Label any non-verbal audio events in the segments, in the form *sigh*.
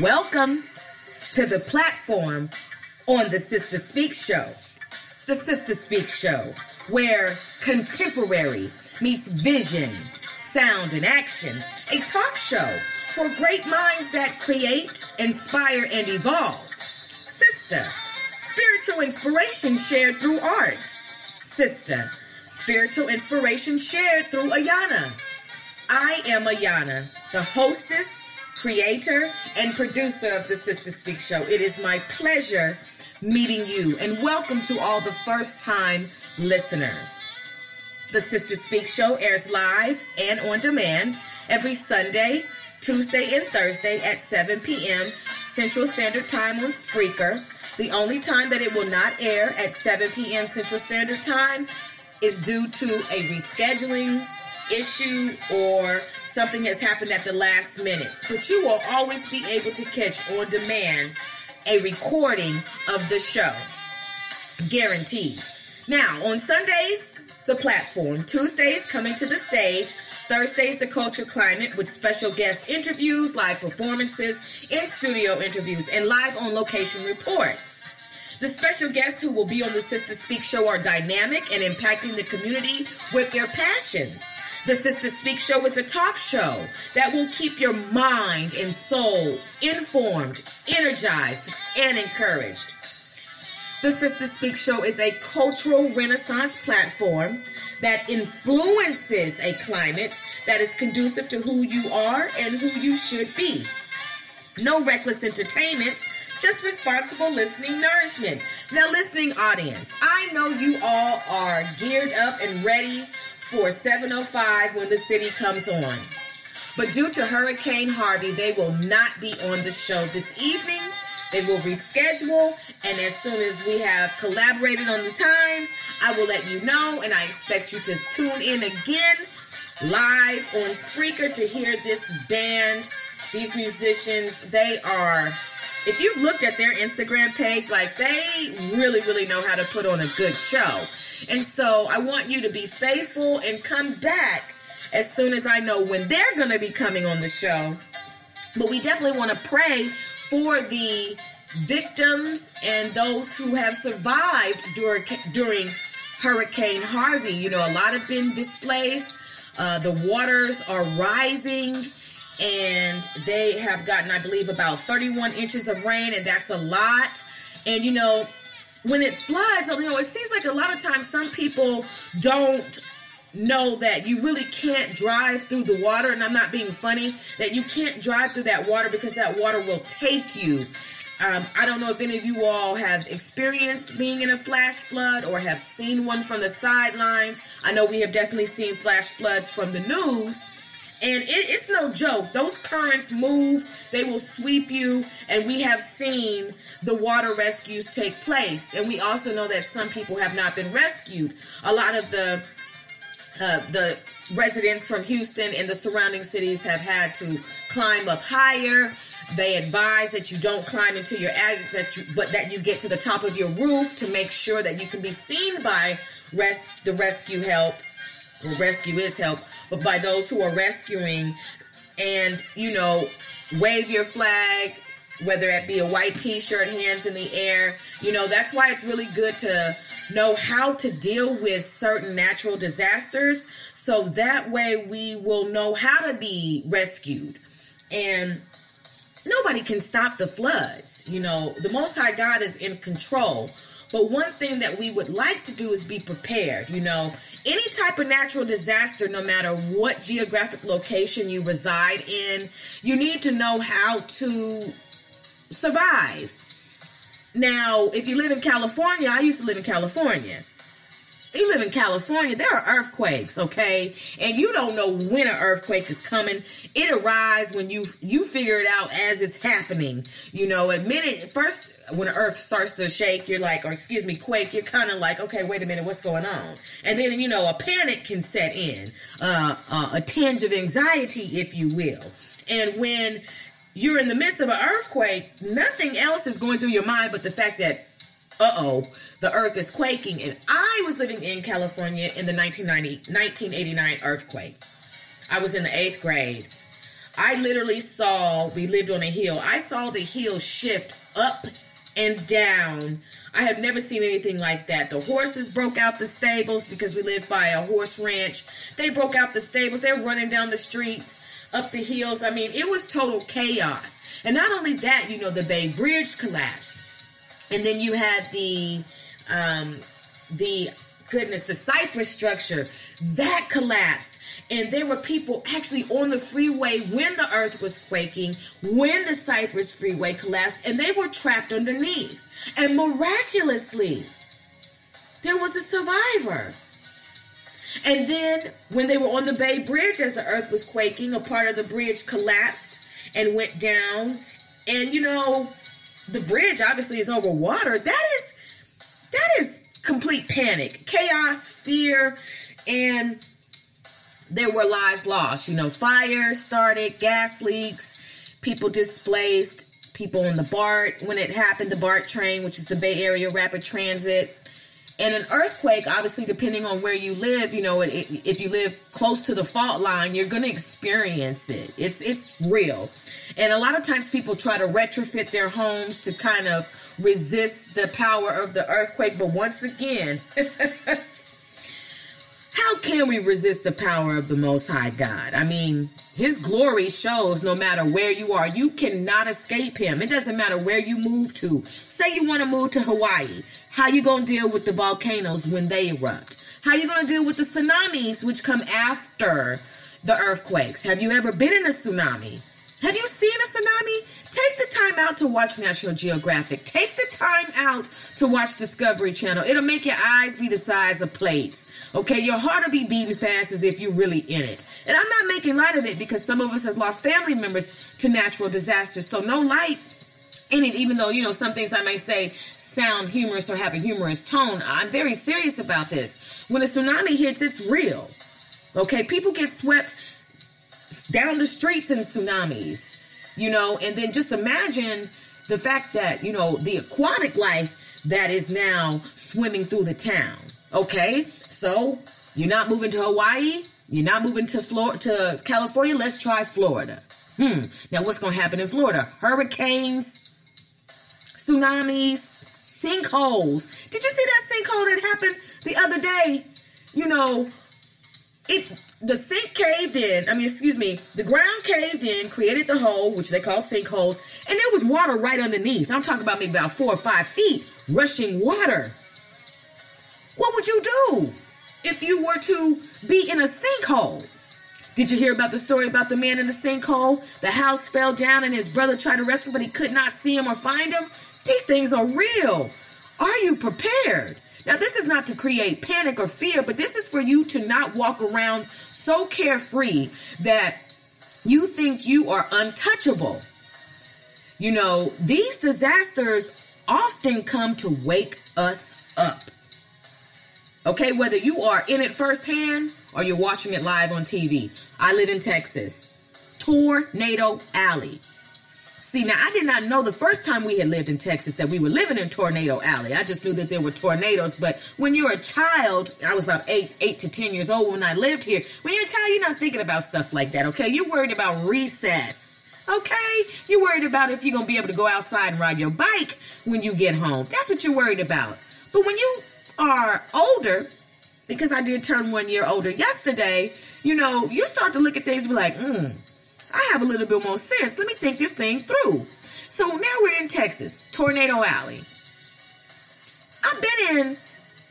Welcome to the platform on the Sister Speak Show. The Sister Speak Show, where contemporary meets vision, sound, and action. A talk show for great minds that create, inspire, and evolve. Sister, spiritual inspiration shared through art. Sister, spiritual inspiration shared through Ayana. I am Ayana, the hostess creator and producer of the Sister Speak Show. It is my pleasure meeting you and welcome to all the first time listeners. The Sister Speak Show airs live and on demand every Sunday, Tuesday, and Thursday at 7 p.m. Central Standard Time on Spreaker. The only time that it will not air at 7 p.m. Central Standard Time is due to a rescheduling issue or something has happened at the last minute. But you will always be able to catch on demand a recording of the show. Guaranteed. Now, on Sundays, the platform. Tuesdays, coming to the stage. Thursdays, the culture climate with special guest interviews, live performances, in studio interviews, and live on location reports. The special guests who will be on the Sister Speak show are dynamic and impacting the community with their passions. The Sister Speak Show is a talk show that will keep your mind and soul informed, energized, and encouraged. The Sister Speak Show is a cultural renaissance platform that influences a climate that is conducive to who you are and who you should be. No reckless entertainment, just responsible listening nourishment. Now, listening audience, I know you all are geared up and ready for 705 when the city comes on. But due to Hurricane Harvey, they will not be on the show this evening. They will reschedule, and as soon as we have collaborated on the times, I will let you know, and I expect you to tune in again live on Spreaker to hear this band, these musicians. They are, if you've looked at their Instagram page, like they really, really know how to put on a good show. And so I want you to be faithful and come back as soon as I know when they're going to be coming on the show. But we definitely want to pray for the victims and those who have survived during, during Hurricane Harvey. You know, a lot have been displaced. Uh, the waters are rising and they have gotten, I believe, about 31 inches of rain, and that's a lot. And you know, when it floods, you know, it seems like a lot of times some people don't know that you really can't drive through the water, and I'm not being funny, that you can't drive through that water because that water will take you. Um, I don't know if any of you all have experienced being in a flash flood or have seen one from the sidelines. I know we have definitely seen flash floods from the news. And it, it's no joke. Those currents move, they will sweep you. And we have seen the water rescues take place. And we also know that some people have not been rescued. A lot of the uh, the residents from Houston and the surrounding cities have had to climb up higher. They advise that you don't climb into your attic, that you, but that you get to the top of your roof to make sure that you can be seen by res- the rescue help. Or rescue is help, but by those who are rescuing, and you know, wave your flag, whether it be a white t-shirt, hands in the air. You know, that's why it's really good to know how to deal with certain natural disasters so that way we will know how to be rescued. And nobody can stop the floods. You know, the most high God is in control. But one thing that we would like to do is be prepared. You know, any type of natural disaster, no matter what geographic location you reside in, you need to know how to survive. Now, if you live in California, I used to live in California. You live in California, there are earthquakes, okay? And you don't know when an earthquake is coming. It arrives when you you figure it out as it's happening. You know, a minute first when the earth starts to shake, you're like, or excuse me, quake, you're kind of like, okay, wait a minute, what's going on? And then, you know, a panic can set in, uh, uh, a tinge of anxiety, if you will. And when you're in the midst of an earthquake, nothing else is going through your mind but the fact that, uh oh, the earth is quaking. And I was living in California in the 1990, 1989 earthquake. I was in the eighth grade. I literally saw, we lived on a hill. I saw the hill shift up and down. I have never seen anything like that. The horses broke out the stables because we live by a horse ranch. They broke out the stables. They're running down the streets, up the hills. I mean, it was total chaos. And not only that, you know, the Bay Bridge collapsed. And then you had the um the goodness, the Cypress structure that collapsed. And there were people actually on the freeway when the earth was quaking, when the Cypress freeway collapsed, and they were trapped underneath. And miraculously, there was a survivor. And then when they were on the Bay Bridge as the earth was quaking, a part of the bridge collapsed and went down. And you know, the bridge obviously is over water. That is that is complete panic, chaos, fear, and there were lives lost. You know, fire started, gas leaks, people displaced, people on the BART when it happened, the BART train, which is the Bay Area Rapid Transit. And an earthquake, obviously, depending on where you live, you know, it, it, if you live close to the fault line, you're going to experience it. It's it's real, and a lot of times people try to retrofit their homes to kind of resist the power of the earthquake. But once again, *laughs* how can we resist the power of the Most High God? I mean, His glory shows no matter where you are, you cannot escape Him. It doesn't matter where you move to. Say you want to move to Hawaii, how you gonna deal with the volcanoes when they erupt? How you gonna deal with the tsunamis which come after the earthquakes? Have you ever been in a tsunami? Have you seen a tsunami? Take the time out to watch National Geographic. Take the time out to watch Discovery Channel. It'll make your eyes be the size of plates. Okay, your heart will be beating fast as if you're really in it. And I'm not making light of it because some of us have lost family members to natural disasters. So no light in it, even though, you know, some things I may say sound humorous or have a humorous tone. I'm very serious about this. When a tsunami hits, it's real. Okay, people get swept down the streets in tsunamis, you know, and then just imagine the fact that, you know, the aquatic life that is now swimming through the town. Okay, so you're not moving to Hawaii, you're not moving to Florida, to California. Let's try Florida. Hmm. Now, what's going to happen in Florida? Hurricanes, tsunamis, sinkholes. Did you see that sinkhole that happened the other day? You know, it the sink caved in. I mean, excuse me, the ground caved in, created the hole, which they call sinkholes, and there was water right underneath. I'm talking about maybe about four or five feet, rushing water. What would you do if you were to be in a sinkhole? Did you hear about the story about the man in the sinkhole? The house fell down and his brother tried to rescue, but he could not see him or find him. These things are real. Are you prepared? Now, this is not to create panic or fear, but this is for you to not walk around so carefree that you think you are untouchable. You know, these disasters often come to wake us up. Okay, whether you are in it firsthand or you're watching it live on TV. I live in Texas. Tornado Alley. See, now I did not know the first time we had lived in Texas that we were living in Tornado Alley. I just knew that there were tornadoes. But when you're a child, I was about eight, eight to ten years old when I lived here. When you're a child, you're not thinking about stuff like that. Okay, you're worried about recess. Okay, you're worried about if you're gonna be able to go outside and ride your bike when you get home. That's what you're worried about. But when you are older, because I did turn one year older yesterday, you know, you start to look at things be like, hmm I have a little bit more sense. Let me think this thing through. So now we're in Texas, Tornado Alley. I've been in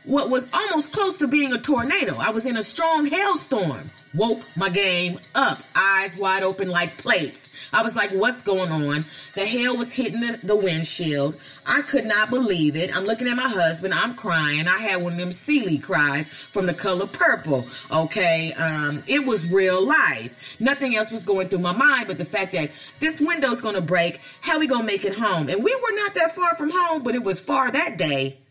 what was almost close to being a tornado. I was in a strong hailstorm. Woke my game up, eyes wide open like plates. I was like, what's going on? The hail was hitting the, the windshield. I could not believe it. I'm looking at my husband. I'm crying. I had one of them Celie cries from the color purple. Okay. Um, it was real life. Nothing else was going through my mind but the fact that this window's going to break. How we going to make it home? And we were not that far from home, but it was far that day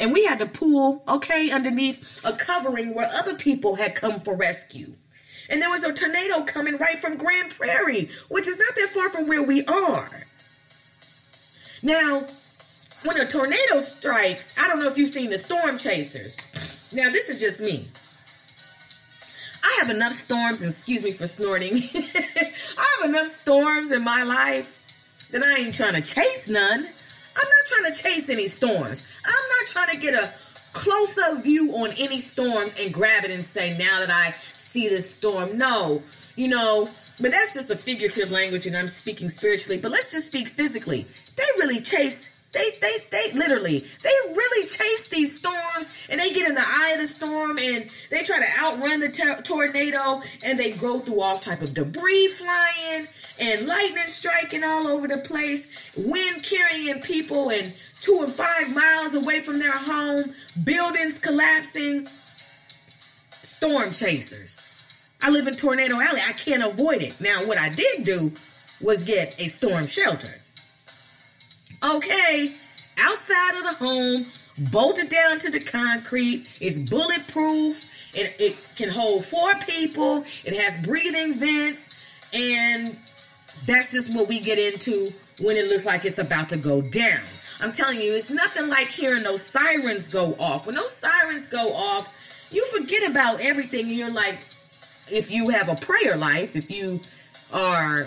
and we had to pull, okay, underneath a covering where other people had come for rescue. And there was a tornado coming right from Grand Prairie, which is not that far from where we are. Now, when a tornado strikes, I don't know if you've seen the storm chasers. Now, this is just me. I have enough storms, excuse me for snorting. *laughs* I have enough storms in my life that I ain't trying to chase none. I'm not trying to chase any storms. I'm not trying to get a close up view on any storms and grab it and say, now that I see this storm. No, you know, but that's just a figurative language and I'm speaking spiritually. But let's just speak physically. They really chase they, they, they literally, they really chase these storms and they get in the eye of the storm and they try to outrun the ter- tornado and they go through all type of debris flying and lightning striking all over the place, wind carrying people and two and five miles away from their home, buildings collapsing, storm chasers. I live in Tornado Alley. I can't avoid it. Now, what I did do was get a storm shelter. Okay, outside of the home, bolted down to the concrete. It's bulletproof. It, it can hold four people. It has breathing vents. And that's just what we get into when it looks like it's about to go down. I'm telling you, it's nothing like hearing those sirens go off. When those sirens go off, you forget about everything. And you're like, if you have a prayer life, if you are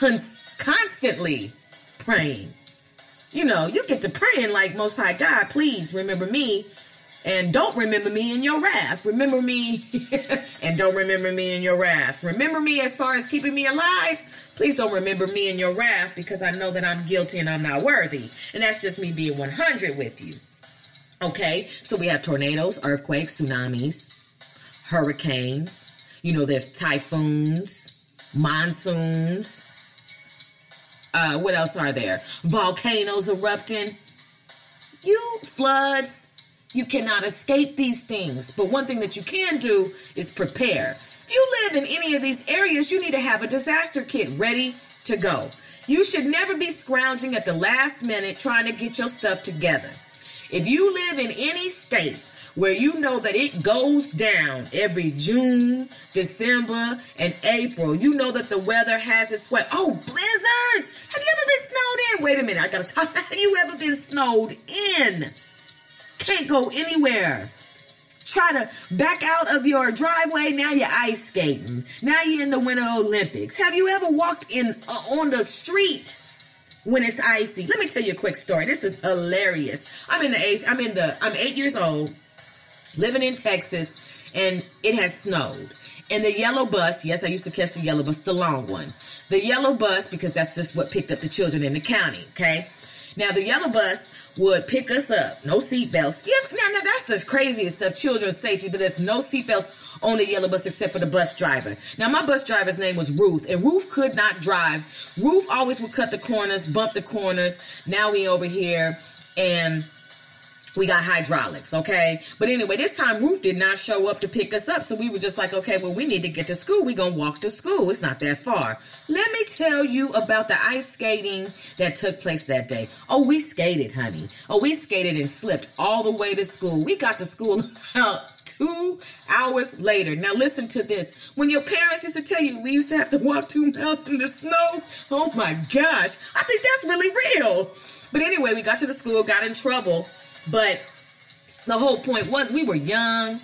con- constantly praying. You know, you get to praying like Most High God, please remember me and don't remember me in your wrath. Remember me *laughs* and don't remember me in your wrath. Remember me as far as keeping me alive. Please don't remember me in your wrath because I know that I'm guilty and I'm not worthy. And that's just me being 100 with you. Okay, so we have tornadoes, earthquakes, tsunamis, hurricanes. You know, there's typhoons, monsoons, uh, what else are there? Volcanoes erupting. You floods. You cannot escape these things. But one thing that you can do is prepare. If you live in any of these areas, you need to have a disaster kit ready to go. You should never be scrounging at the last minute trying to get your stuff together. If you live in any state where you know that it goes down every June, December, and April. You know that the weather has its way. Oh, blizzards! Have you ever been snowed in? Wait a minute, I gotta talk. *laughs* Have you ever been snowed in? Can't go anywhere. Try to back out of your driveway. Now you're ice skating. Now you're in the Winter Olympics. Have you ever walked in uh, on the street when it's icy? Let me tell you a quick story. This is hilarious. I'm in the eighth. I'm in the. I'm eight years old living in Texas, and it has snowed. And the yellow bus, yes, I used to catch the yellow bus, the long one. The yellow bus, because that's just what picked up the children in the county, okay? Now, the yellow bus would pick us up, no seatbelts. Yeah, now, now that's the craziest stuff, children's safety, but there's no seatbelts on the yellow bus except for the bus driver. Now, my bus driver's name was Ruth, and Ruth could not drive. Ruth always would cut the corners, bump the corners. Now we over here, and we got hydraulics, okay? But anyway, this time Ruth did not show up to pick us up, so we were just like, okay, well, we need to get to school. We're gonna walk to school. It's not that far. Let me tell you about the ice skating that took place that day. Oh, we skated, honey. Oh, we skated and slipped all the way to school. We got to school *laughs* about two hours later. Now listen to this. When your parents used to tell you we used to have to walk two miles in the snow, oh my gosh, I think that's really real. But anyway, we got to the school, got in trouble but the whole point was we were young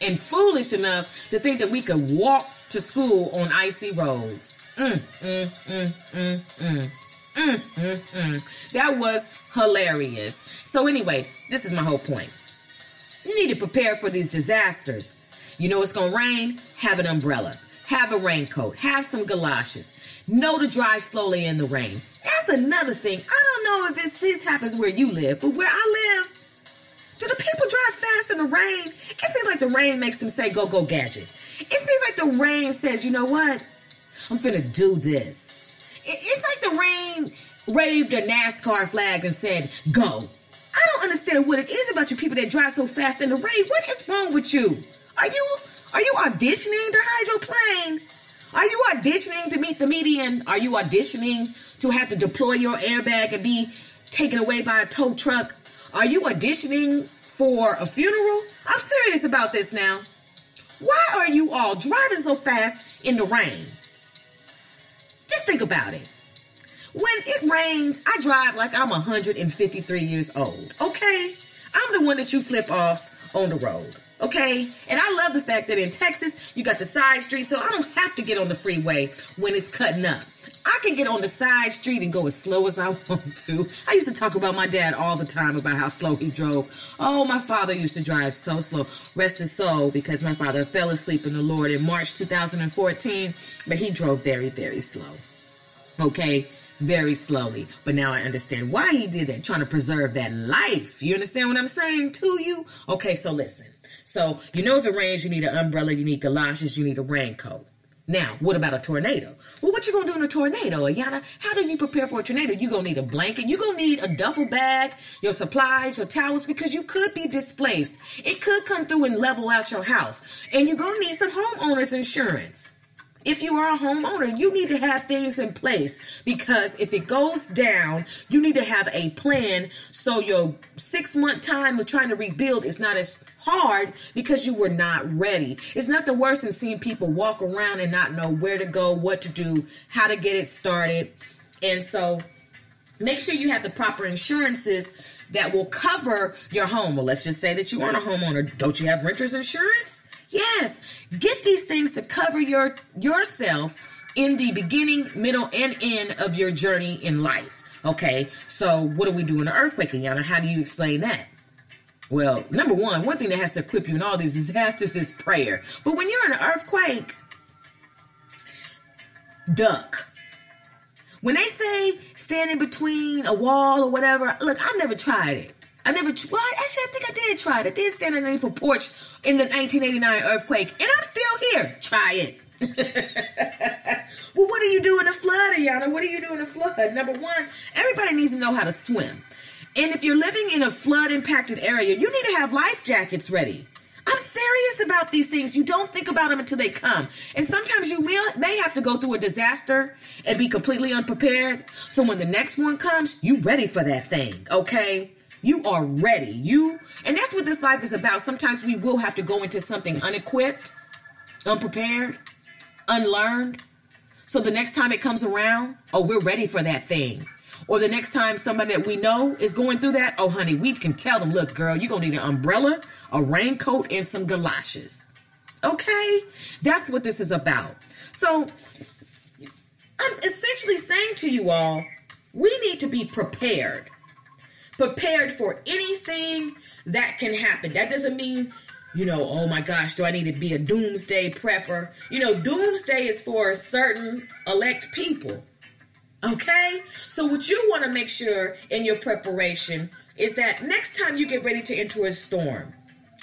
and foolish enough to think that we could walk to school on icy roads. Mm, mm, mm, mm, mm. Mm, mm, mm. That was hilarious. So, anyway, this is my whole point. You need to prepare for these disasters. You know it's going to rain? Have an umbrella. Have a raincoat. Have some galoshes. Know to drive slowly in the rain. That's another thing. I don't know if this happens where you live, but where I live, do the people drive fast in the rain? It seems like the rain makes them say, go, go, gadget. It seems like the rain says, you know what? I'm finna do this. It's like the rain waved a NASCAR flag and said, go. I don't understand what it is about you people that drive so fast in the rain. What is wrong with you? Are you are you auditioning to hydroplane? Are you auditioning to meet the median? Are you auditioning to have to deploy your airbag and be taken away by a tow truck? Are you auditioning for a funeral? I'm serious about this now. Why are you all driving so fast in the rain? Just think about it. When it rains, I drive like I'm 153 years old, okay? I'm the one that you flip off on the road, okay? And I love the fact that in Texas, you got the side street, so I don't have to get on the freeway when it's cutting up. I can get on the side street and go as slow as I *laughs* want to. I used to talk about my dad all the time about how slow he drove. Oh, my father used to drive so slow. Rest his soul because my father fell asleep in the Lord in March 2014, but he drove very, very slow. Okay? Very slowly. But now I understand why he did that, trying to preserve that life. You understand what I'm saying to you? Okay, so listen. So, you know, if it rains, you need an umbrella, you need galoshes, you need a raincoat. Now, what about a tornado? Well, what you gonna do in a tornado, Ayana? How do you prepare for a tornado? You gonna need a blanket. You gonna need a duffel bag, your supplies, your towels, because you could be displaced. It could come through and level out your house, and you're gonna need some homeowners insurance. If you are a homeowner, you need to have things in place because if it goes down, you need to have a plan so your six month time of trying to rebuild is not as hard because you were not ready. It's nothing worse than seeing people walk around and not know where to go, what to do, how to get it started. And so make sure you have the proper insurances that will cover your home. Well, let's just say that you aren't a homeowner. Don't you have renter's insurance? Yes. These things to cover your yourself in the beginning, middle, and end of your journey in life. Okay, so what do we do in an earthquake, Yana? How do you explain that? Well, number one, one thing that has to equip you in all these disasters is prayer. But when you're in an earthquake, duck. When they say stand in between a wall or whatever, look, I've never tried it. I never, well, actually, I think I did try it. I did stand underneath a for porch in the 1989 earthquake, and I'm still here. Try it. *laughs* well, what do you do in a flood, Ayana? What do you do in a flood? Number one, everybody needs to know how to swim. And if you're living in a flood impacted area, you need to have life jackets ready. I'm serious about these things. You don't think about them until they come. And sometimes you will, may have to go through a disaster and be completely unprepared. So when the next one comes, you ready for that thing, okay? You are ready. You and that's what this life is about. Sometimes we will have to go into something unequipped, unprepared, unlearned. So the next time it comes around, oh, we're ready for that thing. Or the next time somebody that we know is going through that, oh, honey, we can tell them, look, girl, you're going to need an umbrella, a raincoat, and some galoshes. Okay? That's what this is about. So I'm essentially saying to you all, we need to be prepared. Prepared for anything that can happen. That doesn't mean you know, oh my gosh, do I need to be a doomsday prepper? You know, doomsday is for certain elect people. Okay? So, what you want to make sure in your preparation is that next time you get ready to enter a storm,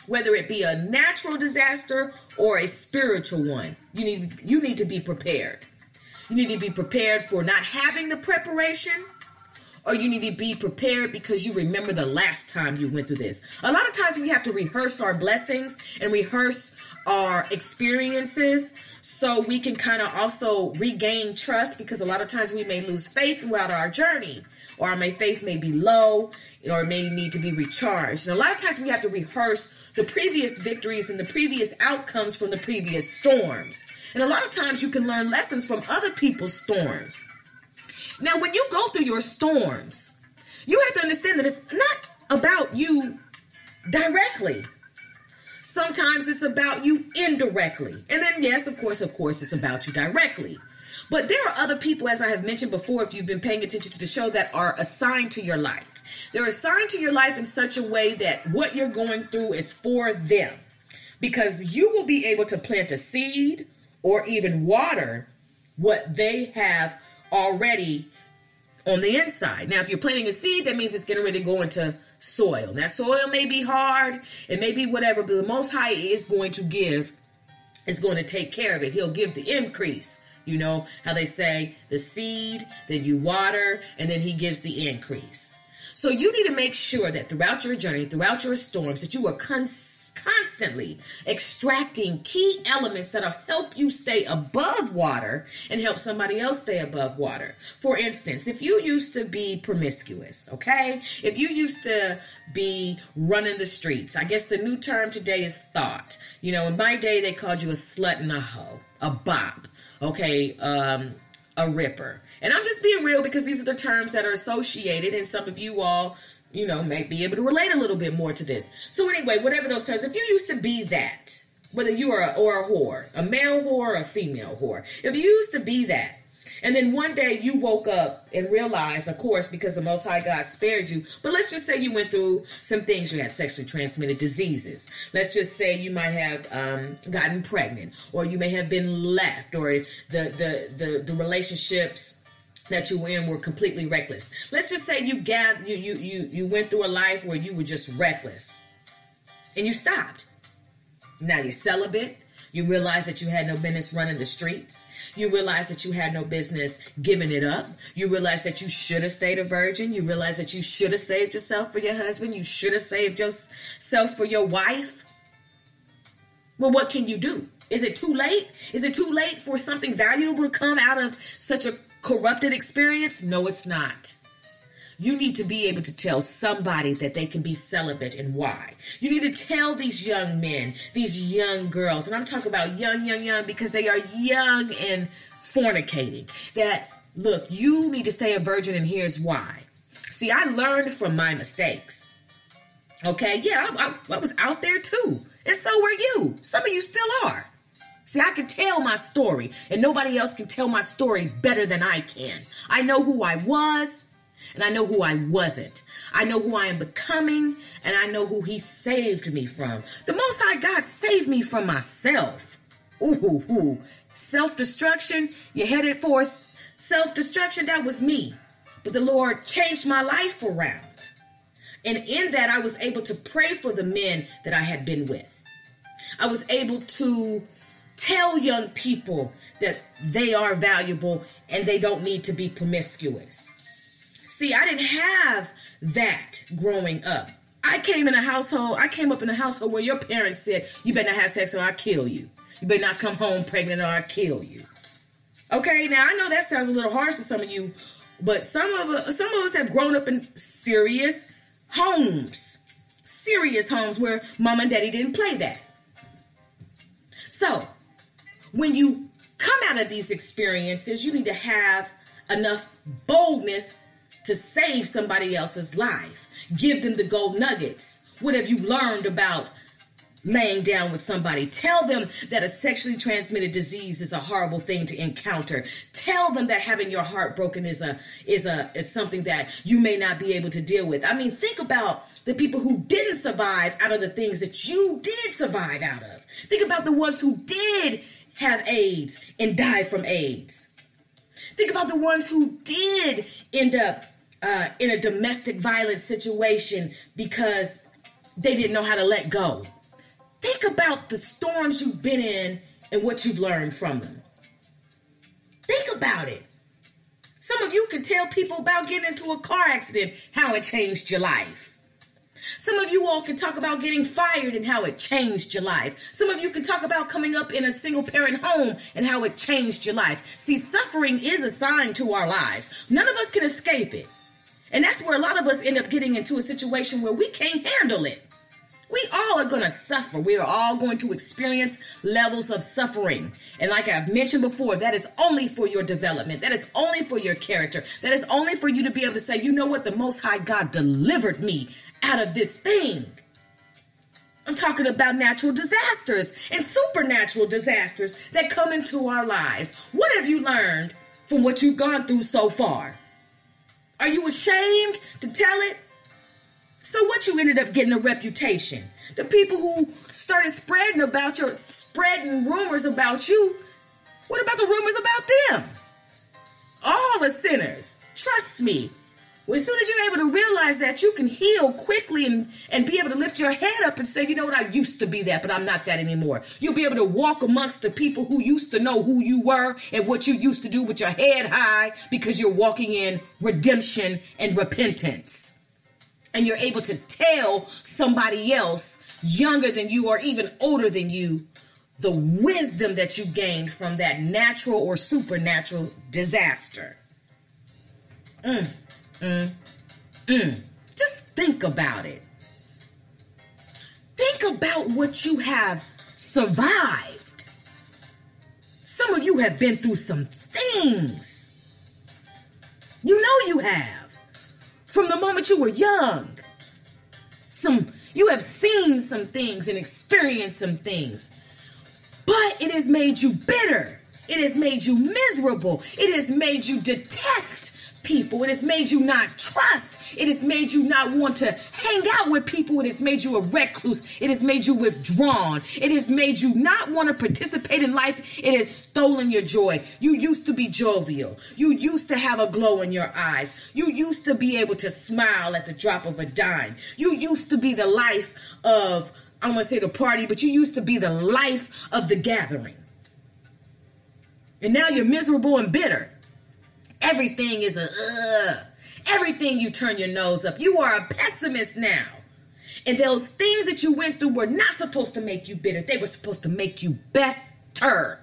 whether it be a natural disaster or a spiritual one, you need you need to be prepared. You need to be prepared for not having the preparation, or you need to be prepared because you remember the last time you went through this. A lot of times we have to rehearse our blessings and rehearse our experiences so we can kind of also regain trust because a lot of times we may lose faith throughout our journey or our faith may be low or it may need to be recharged. And a lot of times we have to rehearse the previous victories and the previous outcomes from the previous storms. And a lot of times you can learn lessons from other people's storms now when you go through your storms you have to understand that it's not about you directly Sometimes it's about you indirectly. And then, yes, of course, of course, it's about you directly. But there are other people, as I have mentioned before, if you've been paying attention to the show, that are assigned to your life. They're assigned to your life in such a way that what you're going through is for them. Because you will be able to plant a seed or even water what they have already on the inside. Now, if you're planting a seed, that means it's getting ready to go into soil. That soil may be hard, it may be whatever, but the Most High is going to give, is going to take care of it. He'll give the increase. You know how they say the seed, then you water, and then He gives the increase. So you need to make sure that throughout your journey, throughout your storms, that you are consistent constantly extracting key elements that'll help you stay above water and help somebody else stay above water. For instance, if you used to be promiscuous, okay? If you used to be running the streets, I guess the new term today is thought. You know, in my day, they called you a slut and a hoe, a bop, okay, um, a ripper. And I'm just being real because these are the terms that are associated, and some of you all you know, may be able to relate a little bit more to this. So, anyway, whatever those terms, if you used to be that, whether you are a, or a whore, a male whore or a female whore. If you used to be that, and then one day you woke up and realized, of course, because the Most High God spared you, but let's just say you went through some things. You had sexually transmitted diseases. Let's just say you might have um, gotten pregnant, or you may have been left, or the, the, the, the relationships that you were in were completely reckless. Let's just say you gathered, you, you, you, you went through a life where you were just reckless and you stopped. Now you're celibate. You realize that you had no business running the streets. You realize that you had no business giving it up. You realize that you should have stayed a virgin. You realize that you should have saved yourself for your husband. You should have saved yourself for your wife. Well, what can you do? Is it too late? Is it too late for something valuable to come out of such a corrupted experience? No, it's not. You need to be able to tell somebody that they can be celibate and why. You need to tell these young men, these young girls, and I'm talking about young, young, young because they are young and fornicating, that look, you need to stay a virgin and here's why. See, I learned from my mistakes. Okay, yeah, I, I, I was out there too. And so were you. Some of you still are. See, I can tell my story, and nobody else can tell my story better than I can. I know who I was, and I know who I wasn't. I know who I am becoming, and I know who He saved me from. The Most High God saved me from myself. Ooh, ooh. ooh. self destruction. You headed for self destruction. That was me. But the Lord changed my life around. And in that, I was able to pray for the men that I had been with. I was able to tell young people that they are valuable and they don't need to be promiscuous. See, I didn't have that growing up. I came in a household, I came up in a household where your parents said, You better not have sex or I'll kill you. You better not come home pregnant or I'll kill you. Okay, now I know that sounds a little harsh to some of you, but some of us, some of us have grown up in serious homes. Serious homes where mom and daddy didn't play that. So, when you come out of these experiences, you need to have enough boldness to save somebody else's life. Give them the gold nuggets. What have you learned about laying down with somebody? Tell them that a sexually transmitted disease is a horrible thing to encounter. Tell them that having your heart broken is a is a is something that you may not be able to deal with. I mean, think about the people who didn't survive out of the things that you did survive out of. Think about the ones who did have AIDS and die from AIDS. Think about the ones who did end up uh, in a domestic violence situation because they didn't know how to let go. Think about the storms you've been in and what you've learned from them. Think about it. Some of you can tell people about getting into a car accident, how it changed your life. Some of you all can talk about getting fired and how it changed your life. Some of you can talk about coming up in a single parent home and how it changed your life. See, suffering is assigned to our lives. None of us can escape it. And that's where a lot of us end up getting into a situation where we can't handle it. We all are going to suffer. We are all going to experience levels of suffering. And like I've mentioned before, that is only for your development. That is only for your character. That is only for you to be able to say, you know what? The Most High God delivered me out of this thing. I'm talking about natural disasters and supernatural disasters that come into our lives. What have you learned from what you've gone through so far? Are you ashamed to tell it? So what you ended up getting a reputation. The people who started spreading about your spreading rumors about you, what about the rumors about them? All the sinners. Trust me. Well, as soon as you're able to realize that you can heal quickly and, and be able to lift your head up and say, you know what, I used to be that, but I'm not that anymore. You'll be able to walk amongst the people who used to know who you were and what you used to do with your head high because you're walking in redemption and repentance. And you're able to tell somebody else younger than you or even older than you the wisdom that you gained from that natural or supernatural disaster. Mm. Mm, mm. Just think about it. Think about what you have survived. Some of you have been through some things. You know you have. From the moment you were young. Some you have seen some things and experienced some things. but it has made you bitter. It has made you miserable. It has made you detest people. It has made you not trust. It has made you not want to hang out with people. It has made you a recluse. It has made you withdrawn. It has made you not want to participate in life. It has stolen your joy. You used to be jovial. You used to have a glow in your eyes. You used to be able to smile at the drop of a dime. You used to be the life of, I want to say the party, but you used to be the life of the gathering. And now you're miserable and bitter. Everything is a ugh. Everything you turn your nose up. You are a pessimist now. And those things that you went through were not supposed to make you bitter. They were supposed to make you better.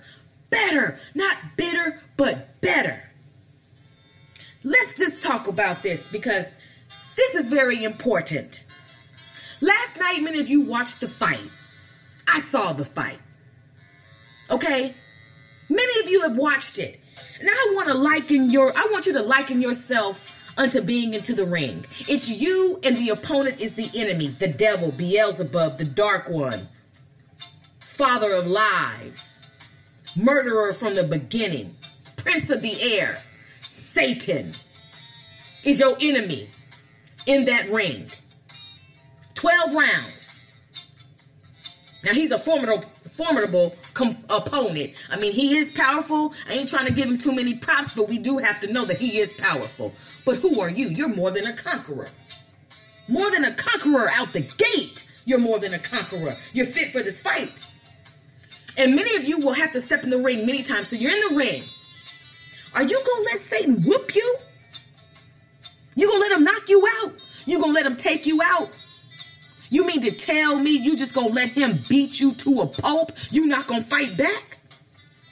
Better. Not bitter, but better. Let's just talk about this because this is very important. Last night, many of you watched the fight. I saw the fight. Okay? Many of you have watched it. And I want to liken your I want you to liken yourself unto being into the ring. It's you and the opponent is the enemy, the devil, Beelzebub, the dark one, father of lies, murderer from the beginning, prince of the air, Satan is your enemy in that ring. 12 rounds. Now he's a formidable formidable com- opponent. I mean, he is powerful. I ain't trying to give him too many props, but we do have to know that he is powerful. But who are you? You're more than a conqueror. More than a conqueror out the gate. You're more than a conqueror. You're fit for this fight. And many of you will have to step in the ring many times. So you're in the ring. Are you going to let Satan whoop you? You going to let him knock you out? You going to let him take you out? You mean to tell me you just gonna let him beat you to a pulp? You not gonna fight back?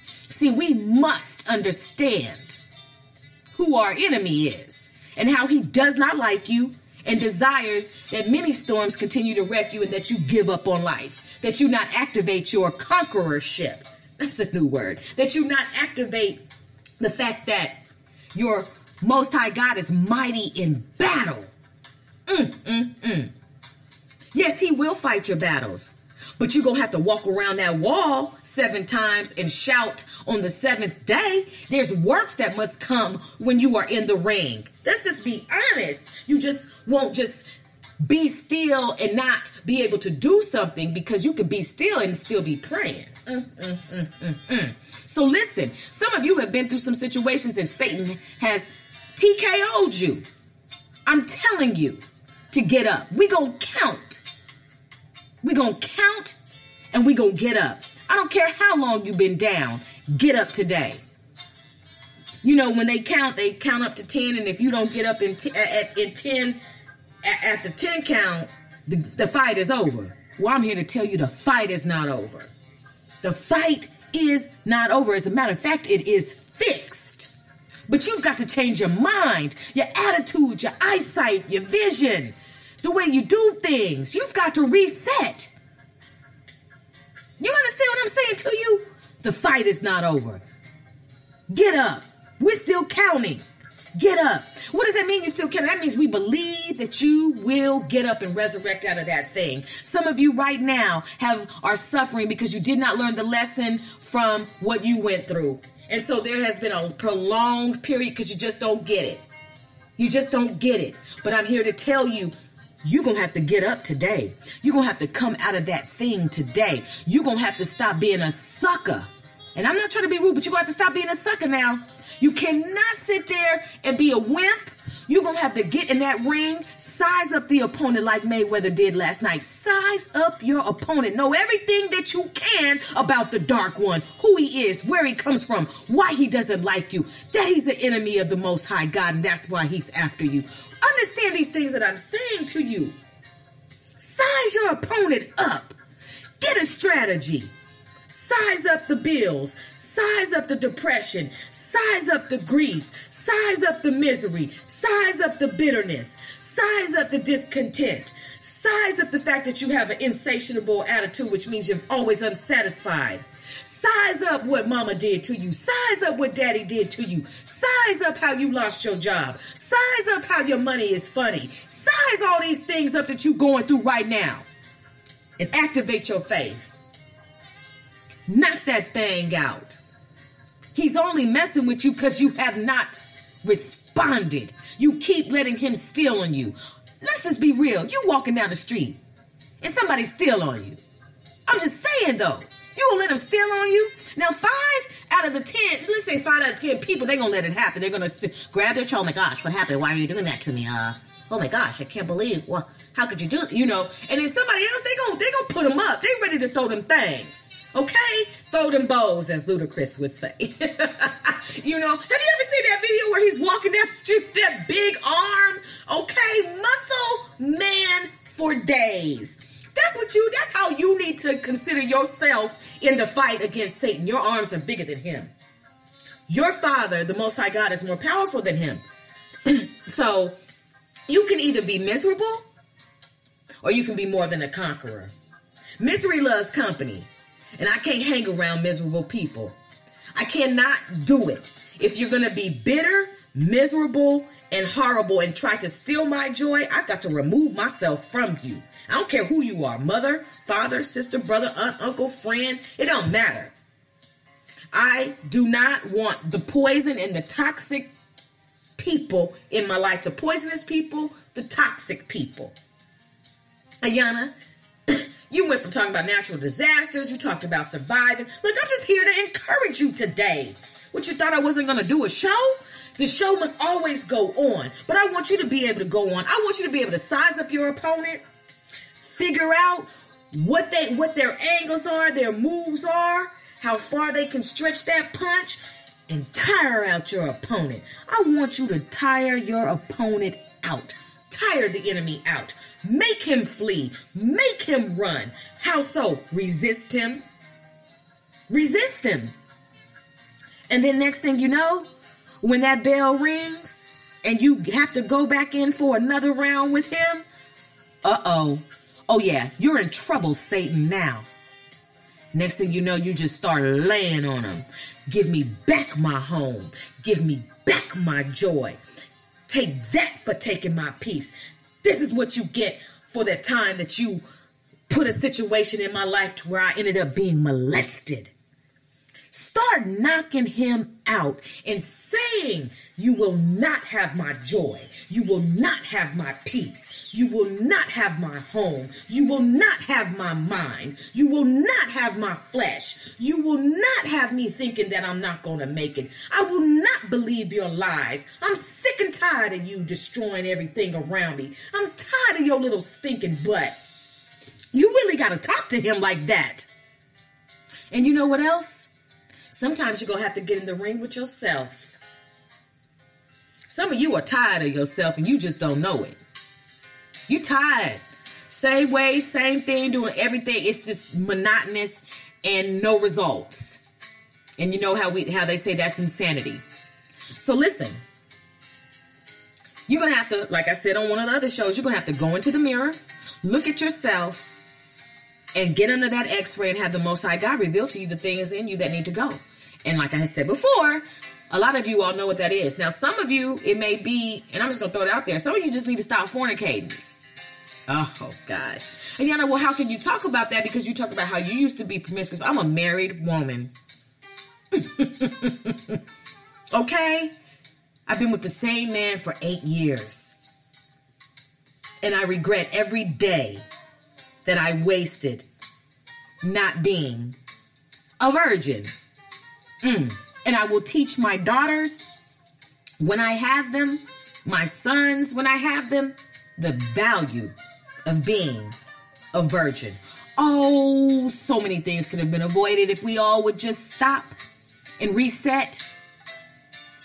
See, we must understand who our enemy is and how he does not like you and desires that many storms continue to wreck you and that you give up on life, that you not activate your conquerorship. That's a new word. That you not activate the fact that your most high God is mighty in battle. Mm, mm, mm. Yes, he will fight your battles. But you're going to have to walk around that wall seven times and shout on the seventh day. There's works that must come when you are in the ring. Let's just be honest. You just won't just be still and not be able to do something because you can be still and still be praying. Mm, mm, mm, mm, mm. so listen, some of you have been through some situations and Satan has TKO'd you. I'm telling you to get up. We gonna count going to count and going to get up. I don't care how long you've been down, get up today. You know, when they count, they count up to 10, and if you don't get up in, t- at, in 10, at, at the 10 count, the, the fight is over. Well, I'm here to tell you the fight is not over. The fight is not over. As a matter of fact, it is fixed. But you've got to change your mind, your attitude, your eyesight, your vision the way you do things. You've got to reset. You understand what I'm saying to you? The fight is not over. Get up. We're still counting. Get up. What does that mean you still counting? That means we believe that you will get up and resurrect out of that thing. Some of you right now have are suffering because you did not learn the lesson from what you went through. And so there has been a prolonged period because you just don't get it. You just don't get it. But I'm here to tell you you're going to have to get up today. You're going to have to come out of that thing today. You're going to have to stop being a sucker. And I'm not trying to be rude, but you're going to have to stop being a sucker now. You cannot sit there and be a wimp. You're going to have to get in that ring, size up the opponent like Mayweather did last night. Size up your opponent. Know everything that you can about the dark one, who he is, where he comes from, why he doesn't like you, that he's the enemy of the Most High God, and that's why he's after you. Understand these things that I'm saying to you. Size your opponent up. Get a strategy. Size up the bills. Size up the depression. Size up the grief. Size up the misery. Size up the bitterness. Size up the discontent. Size up the fact that you have an insatiable attitude, which means you're always unsatisfied. Size up what mama did to you. Size up what daddy did to you. Size up how you lost your job. Size up how your money is funny. Size all these things up that you're going through right now and activate your faith. Knock that thing out. He's only messing with you because you have not responded. You keep letting him steal on you. Let's just be real. You walking down the street and somebody steal on you. I'm just saying though. You will let him steal on you? Now, five out of the ten, let's say five out of ten people, they're gonna let it happen. They're gonna st- grab their child. Oh my gosh, what happened? Why are you doing that to me? Uh, oh my gosh, I can't believe. Well, how could you do? It? You know, and then somebody else, they gonna they gonna put them up. They ready to throw them things. Okay, throw them bows, as Ludacris would say. *laughs* you know, have you ever seen that video where he's walking down the street with that big arm? Okay, muscle man for days. That's what you, that's how you need to consider yourself in the fight against Satan. Your arms are bigger than him. Your father, the Most High God, is more powerful than him. *clears throat* so you can either be miserable or you can be more than a conqueror. Misery loves company, and I can't hang around miserable people. I cannot do it. If you're going to be bitter, miserable, and horrible and try to steal my joy, I've got to remove myself from you. I don't care who you are mother, father, sister, brother, aunt, uncle, friend. It don't matter. I do not want the poison and the toxic people in my life. The poisonous people, the toxic people. Ayana, you went from talking about natural disasters, you talked about surviving. Look, I'm just here to encourage you today. What you thought I wasn't going to do a show? The show must always go on. But I want you to be able to go on. I want you to be able to size up your opponent figure out what they what their angles are, their moves are, how far they can stretch that punch, and tire out your opponent. I want you to tire your opponent out. Tire the enemy out. Make him flee. Make him run. How so? Resist him. Resist him. And then next thing you know, when that bell rings and you have to go back in for another round with him, uh-oh, Oh, yeah, you're in trouble, Satan, now. Next thing you know, you just start laying on him. Give me back my home. Give me back my joy. Take that for taking my peace. This is what you get for the time that you put a situation in my life to where I ended up being molested. Start knocking him out and saying, You will not have my joy. You will not have my peace. You will not have my home. You will not have my mind. You will not have my flesh. You will not have me thinking that I'm not going to make it. I will believe your lies. I'm sick and tired of you destroying everything around me. I'm tired of your little stinking butt. You really got to talk to him like that. And you know what else? Sometimes you're going to have to get in the ring with yourself. Some of you are tired of yourself and you just don't know it. You tired. Same way, same thing, doing everything. It's just monotonous and no results. And you know how we how they say that's insanity. So listen. You're gonna have to, like I said on one of the other shows, you're gonna have to go into the mirror, look at yourself, and get under that x-ray and have the most high God reveal to you the things in you that need to go. And like I said before, a lot of you all know what that is. Now, some of you, it may be, and I'm just going to throw it out there, some of you just need to stop fornicating. Oh, gosh. Ayana, well, how can you talk about that? Because you talk about how you used to be promiscuous. I'm a married woman. *laughs* okay? I've been with the same man for eight years. And I regret every day that I wasted not being a virgin. Mm. And I will teach my daughters when I have them, my sons when I have them, the value of being a virgin. Oh, so many things could have been avoided if we all would just stop and reset.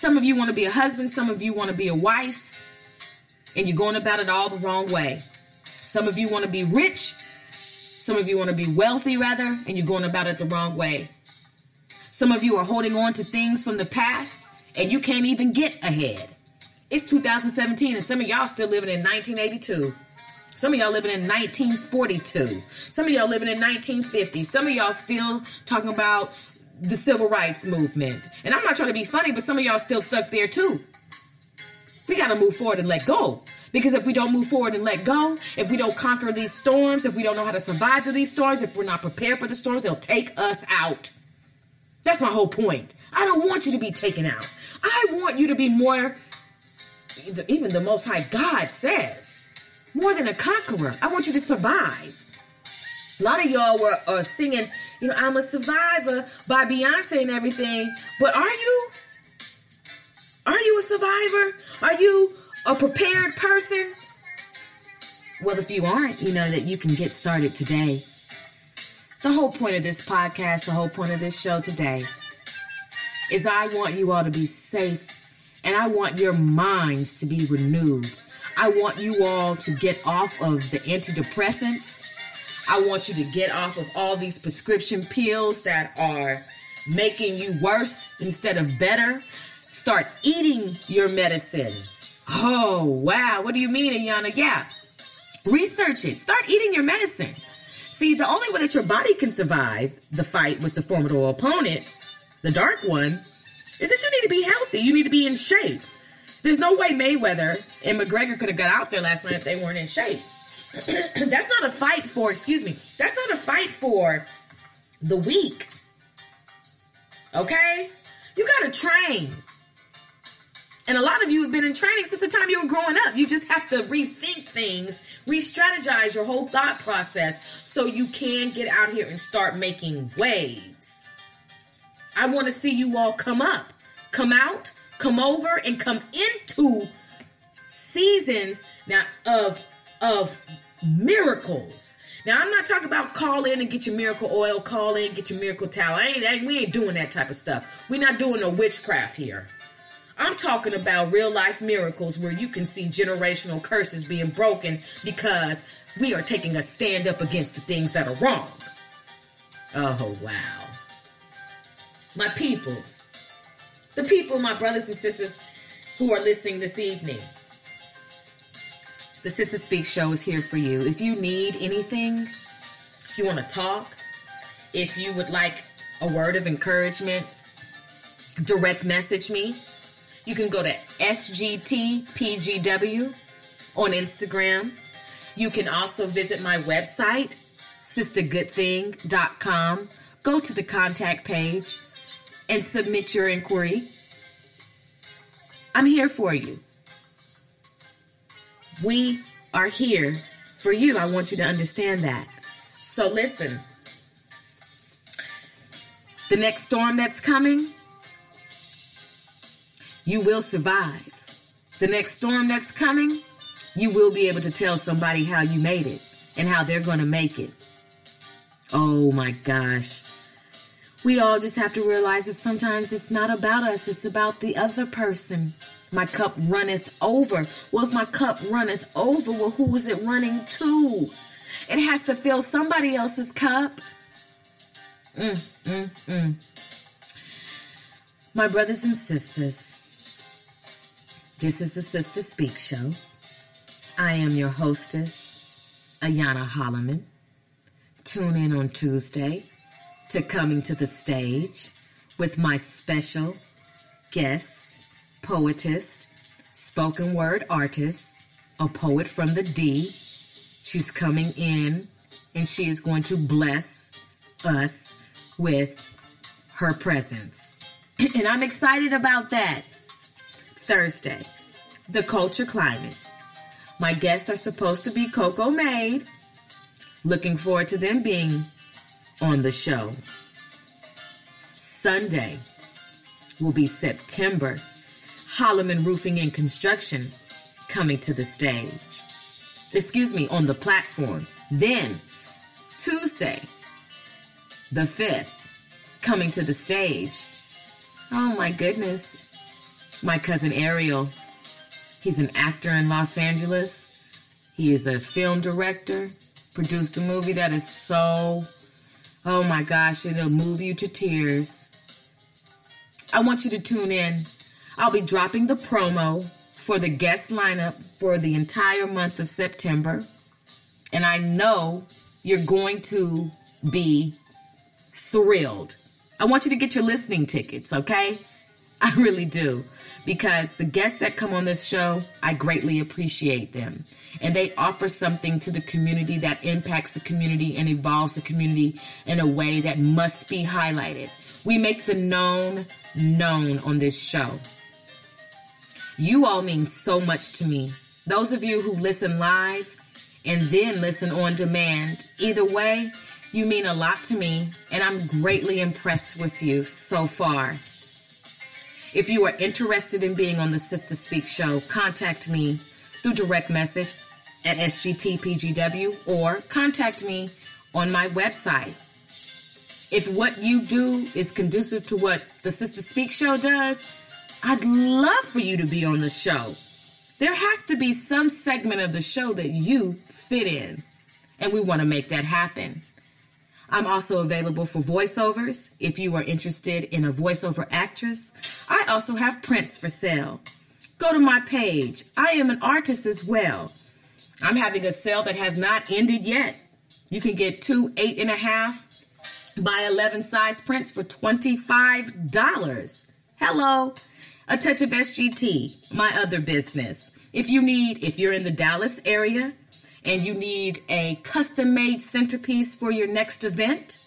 Some of you want to be a husband, some of you want to be a wife, and you're going about it all the wrong way. Some of you want to be rich, some of you want to be wealthy, rather, and you're going about it the wrong way. Some of you are holding on to things from the past and you can't even get ahead. It's 2017 and some of y'all still living in 1982. Some of y'all living in 1942. Some of y'all living in 1950. Some of y'all still talking about the civil rights movement. And I'm not trying to be funny, but some of y'all still stuck there too. We got to move forward and let go. Because if we don't move forward and let go, if we don't conquer these storms, if we don't know how to survive through these storms, if we're not prepared for the storms, they'll take us out. That's my whole point. I don't want you to be taken out. I want you to be more, even the Most High God says, more than a conqueror. I want you to survive. A lot of y'all were uh, singing, you know, I'm a survivor by Beyonce and everything. But are you? Are you a survivor? Are you a prepared person? Well, if you aren't, you know that you can get started today. The whole point of this podcast, the whole point of this show today is I want you all to be safe and I want your minds to be renewed. I want you all to get off of the antidepressants. I want you to get off of all these prescription pills that are making you worse instead of better. Start eating your medicine. Oh, wow. What do you mean, Ayana? Yeah. Research it. Start eating your medicine. See, the only way that your body can survive the fight with the formidable opponent, the dark one, is that you need to be healthy. You need to be in shape. There's no way Mayweather and McGregor could have got out there last night if they weren't in shape. *clears throat* that's not a fight for, excuse me, that's not a fight for the weak. Okay? You gotta train. And a lot of you have been in training since the time you were growing up. You just have to rethink things, re strategize your whole thought process so you can get out here and start making waves. I want to see you all come up, come out, come over, and come into seasons now of of miracles. Now I'm not talking about call in and get your miracle oil, call in, get your miracle towel. I ain't, I, we ain't doing that type of stuff. We're not doing no witchcraft here. I'm talking about real life miracles where you can see generational curses being broken because we are taking a stand up against the things that are wrong. Oh, wow. My peoples, the people, my brothers and sisters who are listening this evening, the Sister Speak show is here for you. If you need anything, if you want to talk, if you would like a word of encouragement, direct message me you can go to SGTPGW on Instagram. You can also visit my website, sistergoodthing.com. Go to the contact page and submit your inquiry. I'm here for you. We are here for you. I want you to understand that. So listen. The next storm that's coming, you will survive. The next storm that's coming, you will be able to tell somebody how you made it and how they're going to make it. Oh my gosh. We all just have to realize that sometimes it's not about us, it's about the other person. My cup runneth over. Well, if my cup runneth over, well, who is it running to? It has to fill somebody else's cup. Mm, mm, mm. My brothers and sisters, this is the Sister Speak Show. I am your hostess, Ayana Holloman. Tune in on Tuesday to Coming to the Stage with my special guest, poetess, spoken word artist, a poet from the D. She's coming in and she is going to bless us with her presence. *clears throat* and I'm excited about that. Thursday, the culture climate. My guests are supposed to be Coco Made. Looking forward to them being on the show. Sunday will be September. Holloman Roofing and Construction coming to the stage. Excuse me, on the platform. Then, Tuesday, the 5th, coming to the stage. Oh my goodness my cousin Ariel. He's an actor in Los Angeles. He is a film director, produced a movie that is so, oh my gosh, it'll move you to tears. I want you to tune in. I'll be dropping the promo for the guest lineup for the entire month of September. And I know you're going to be thrilled. I want you to get your listening tickets, okay? *laughs* I really do. Because the guests that come on this show, I greatly appreciate them. And they offer something to the community that impacts the community and evolves the community in a way that must be highlighted. We make the known known on this show. You all mean so much to me. Those of you who listen live and then listen on demand, either way, you mean a lot to me, and I'm greatly impressed with you so far. If you are interested in being on the Sister Speak show, contact me through direct message at SGTPGW or contact me on my website. If what you do is conducive to what the Sister Speak show does, I'd love for you to be on the show. There has to be some segment of the show that you fit in, and we want to make that happen. I'm also available for voiceovers. If you are interested in a voiceover actress, I also have prints for sale. Go to my page. I am an artist as well. I'm having a sale that has not ended yet. You can get two eight and a half by 11 size prints for $25. Hello. A touch of SGT, my other business. If you need, if you're in the Dallas area, and you need a custom made centerpiece for your next event,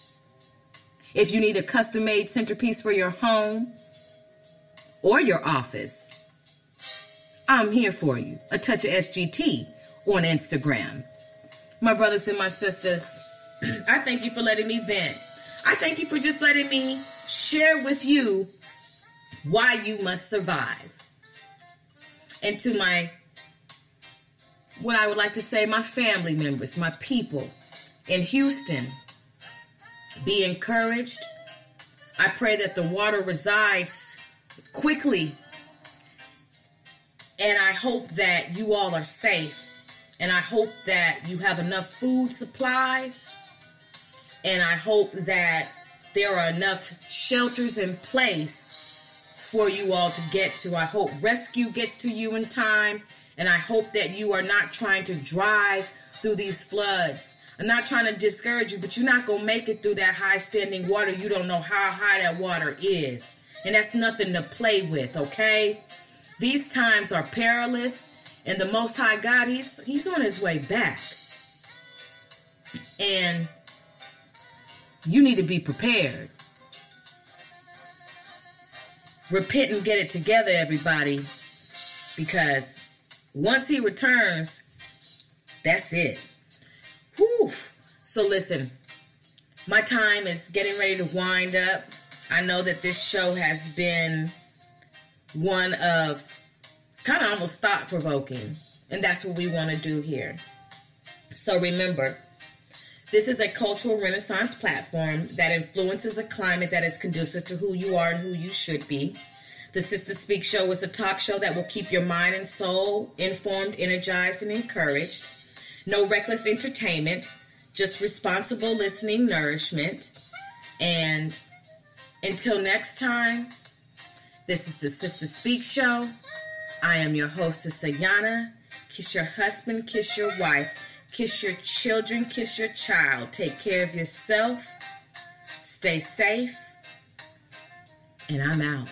if you need a custom made centerpiece for your home or your office, I'm here for you. A touch of SGT on Instagram. My brothers and my sisters, *clears throat* I thank you for letting me vent. I thank you for just letting me share with you why you must survive. And to my what I would like to say, my family members, my people in Houston, be encouraged. I pray that the water resides quickly. And I hope that you all are safe. And I hope that you have enough food supplies. And I hope that there are enough shelters in place for you all to get to. I hope rescue gets to you in time and I hope that you are not trying to drive through these floods. I'm not trying to discourage you, but you're not going to make it through that high standing water. You don't know how high that water is. And that's nothing to play with, okay? These times are perilous, and the Most High God, He's He's on His way back. And you need to be prepared. Repent and get it together, everybody, because once he returns, that's it. Whew. So listen, my time is getting ready to wind up. I know that this show has been one of kind of almost thought provoking, and that's what we want to do here. So remember, this is a cultural renaissance platform that influences a climate that is conducive to who you are and who you should be. The Sister Speak Show is a talk show that will keep your mind and soul informed, energized, and encouraged. No reckless entertainment, just responsible listening nourishment. And until next time, this is the Sister Speak Show. I am your hostess, Ayana. Kiss your husband, kiss your wife, kiss your children, kiss your child. Take care of yourself. Stay safe. And I'm out.